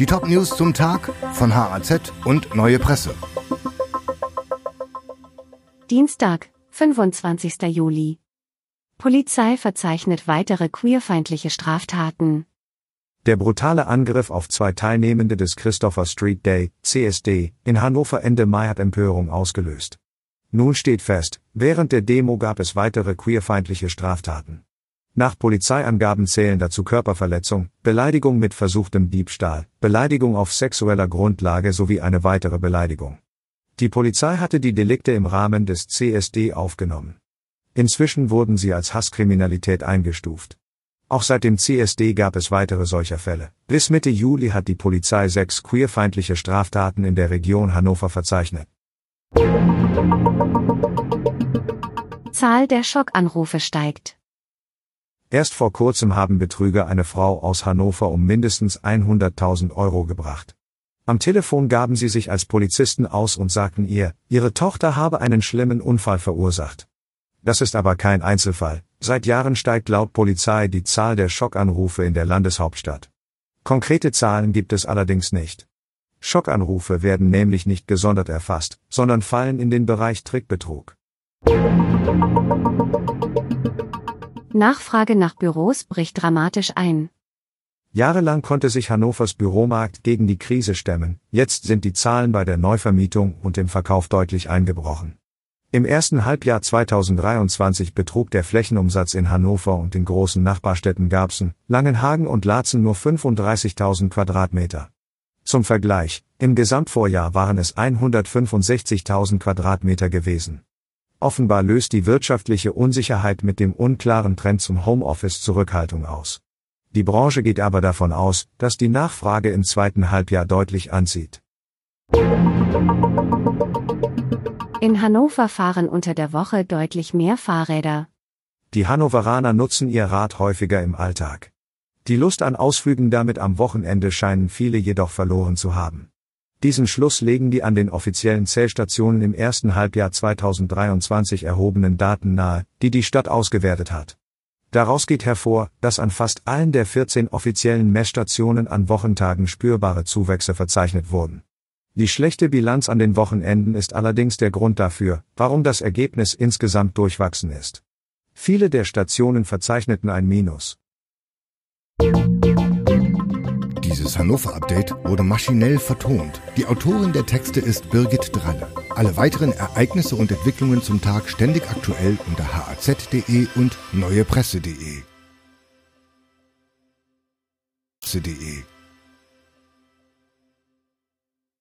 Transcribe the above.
Die Top-News zum Tag von HAZ und Neue Presse. Dienstag, 25. Juli. Polizei verzeichnet weitere queerfeindliche Straftaten. Der brutale Angriff auf zwei Teilnehmende des Christopher Street Day, CSD, in Hannover Ende Mai hat Empörung ausgelöst. Nun steht fest, während der Demo gab es weitere queerfeindliche Straftaten. Nach Polizeiangaben zählen dazu Körperverletzung, Beleidigung mit versuchtem Diebstahl, Beleidigung auf sexueller Grundlage sowie eine weitere Beleidigung. Die Polizei hatte die Delikte im Rahmen des CSD aufgenommen. Inzwischen wurden sie als Hasskriminalität eingestuft. Auch seit dem CSD gab es weitere solcher Fälle. Bis Mitte Juli hat die Polizei sechs queerfeindliche Straftaten in der Region Hannover verzeichnet. Zahl der Schockanrufe steigt. Erst vor kurzem haben Betrüger eine Frau aus Hannover um mindestens 100.000 Euro gebracht. Am Telefon gaben sie sich als Polizisten aus und sagten ihr, ihre Tochter habe einen schlimmen Unfall verursacht. Das ist aber kein Einzelfall. Seit Jahren steigt laut Polizei die Zahl der Schockanrufe in der Landeshauptstadt. Konkrete Zahlen gibt es allerdings nicht. Schockanrufe werden nämlich nicht gesondert erfasst, sondern fallen in den Bereich Trickbetrug. Nachfrage nach Büros bricht dramatisch ein. Jahrelang konnte sich Hannovers Büromarkt gegen die Krise stemmen, jetzt sind die Zahlen bei der Neuvermietung und dem Verkauf deutlich eingebrochen. Im ersten Halbjahr 2023 betrug der Flächenumsatz in Hannover und den großen Nachbarstädten Garbsen, Langenhagen und Laatzen nur 35.000 Quadratmeter. Zum Vergleich, im Gesamtvorjahr waren es 165.000 Quadratmeter gewesen. Offenbar löst die wirtschaftliche Unsicherheit mit dem unklaren Trend zum Homeoffice Zurückhaltung aus. Die Branche geht aber davon aus, dass die Nachfrage im zweiten Halbjahr deutlich anzieht. In Hannover fahren unter der Woche deutlich mehr Fahrräder. Die Hannoveraner nutzen ihr Rad häufiger im Alltag. Die Lust an Ausflügen damit am Wochenende scheinen viele jedoch verloren zu haben. Diesen Schluss legen die an den offiziellen Zählstationen im ersten Halbjahr 2023 erhobenen Daten nahe, die die Stadt ausgewertet hat. Daraus geht hervor, dass an fast allen der 14 offiziellen Messstationen an Wochentagen spürbare Zuwächse verzeichnet wurden. Die schlechte Bilanz an den Wochenenden ist allerdings der Grund dafür, warum das Ergebnis insgesamt durchwachsen ist. Viele der Stationen verzeichneten ein Minus. Dieses Hannover-Update wurde maschinell vertont. Die Autorin der Texte ist Birgit Dralle. Alle weiteren Ereignisse und Entwicklungen zum Tag ständig aktuell unter haz.de und neuepresse.de.